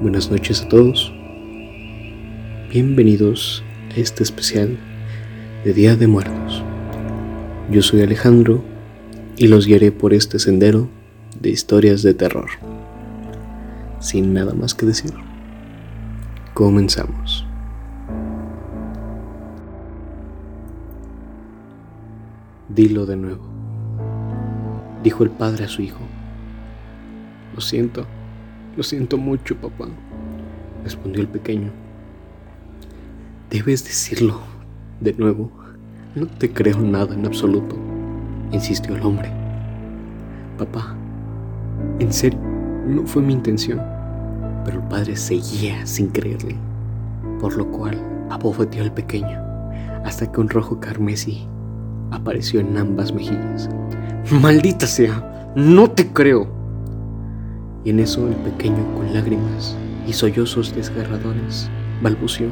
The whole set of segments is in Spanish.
Buenas noches a todos. Bienvenidos a este especial de Día de Muertos. Yo soy Alejandro y los guiaré por este sendero de historias de terror. Sin nada más que decir, comenzamos. Dilo de nuevo, dijo el padre a su hijo. Lo siento, lo siento mucho, papá, respondió el pequeño. Debes decirlo de nuevo. No te creo nada en absoluto, insistió el hombre. Papá, en serio, no fue mi intención. Pero el padre seguía sin creerle, por lo cual abofeteó al pequeño, hasta que un rojo carmesí apareció en ambas mejillas. Maldita sea, no te creo. Y en eso el pequeño con lágrimas y sollozos desgarradores balbuceó.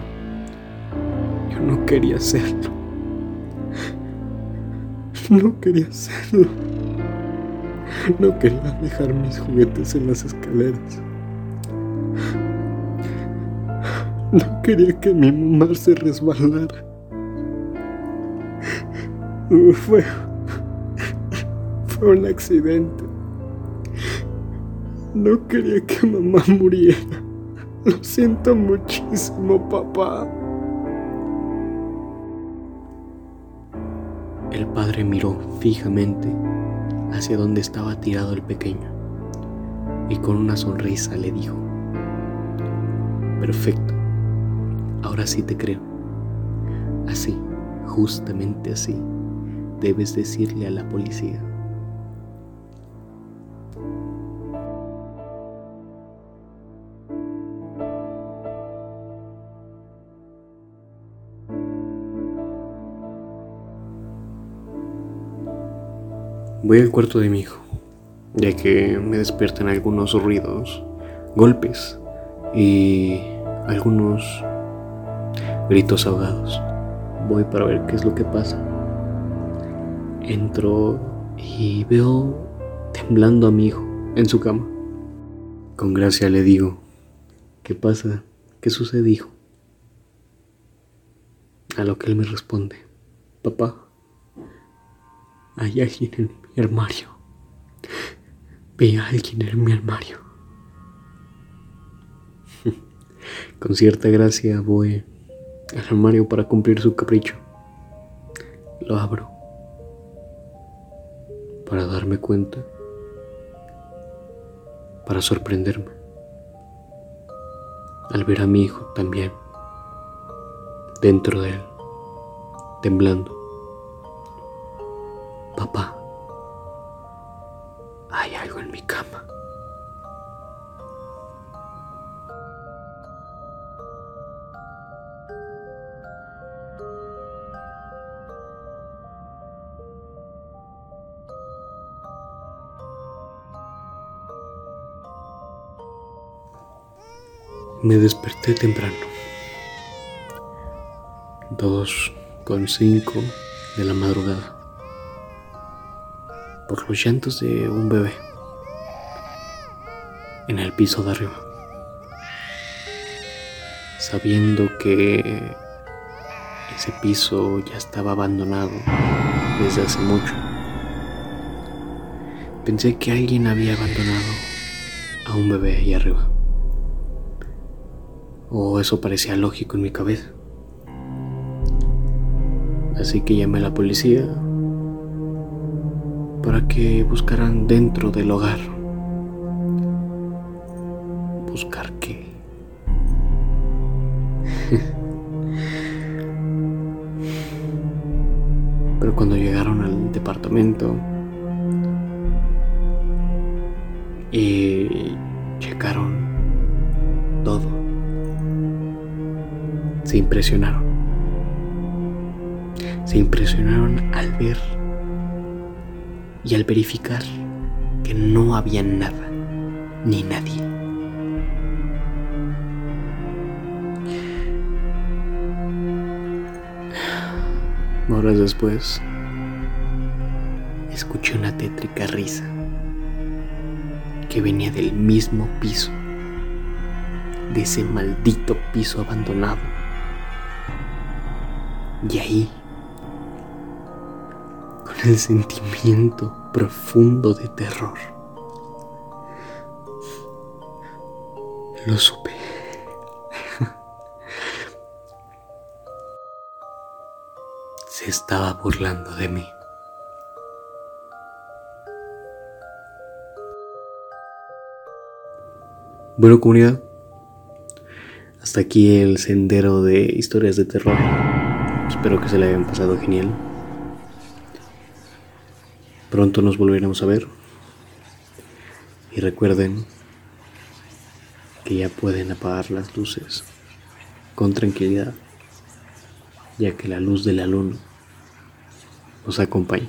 Yo no quería hacerlo. No quería hacerlo. No quería dejar mis juguetes en las escaleras. No quería que mi mamá se resbalara. Fue, fue un accidente. No quería que mamá muriera. Lo siento muchísimo, papá. El padre miró fijamente hacia donde estaba tirado el pequeño y con una sonrisa le dijo, Perfecto, ahora sí te creo. Así, justamente así debes decirle a la policía. Voy al cuarto de mi hijo, ya que me despiertan algunos ruidos, golpes y algunos gritos ahogados. Voy para ver qué es lo que pasa. Entro y veo temblando a mi hijo en su cama. Con gracia le digo, ¿qué pasa? ¿Qué sucede, hijo? A lo que él me responde, papá, en mi armario. Ve a alguien en mi armario. Con cierta gracia voy al armario para cumplir su capricho. Lo abro para darme cuenta, para sorprenderme, al ver a mi hijo también dentro de él, temblando. Papá, algo en mi cama. Me desperté temprano. Dos con cinco de la madrugada. Por los llantos de un bebé. En el piso de arriba. Sabiendo que ese piso ya estaba abandonado desde hace mucho. Pensé que alguien había abandonado a un bebé ahí arriba. O eso parecía lógico en mi cabeza. Así que llamé a la policía para que buscaran dentro del hogar. ¿Buscar qué? Pero cuando llegaron al departamento y checaron todo se impresionaron. Se impresionaron al ver y al verificar que no había nada ni nadie. Horas después, escuché una tétrica risa que venía del mismo piso de ese maldito piso abandonado. Y ahí, con el sentimiento profundo de terror, lo supe. Estaba burlando de mí. Bueno, comunidad, hasta aquí el sendero de historias de terror. Espero que se le hayan pasado genial. Pronto nos volveremos a ver. Y recuerden que ya pueden apagar las luces con tranquilidad, ya que la luz de la luna nos acompaña.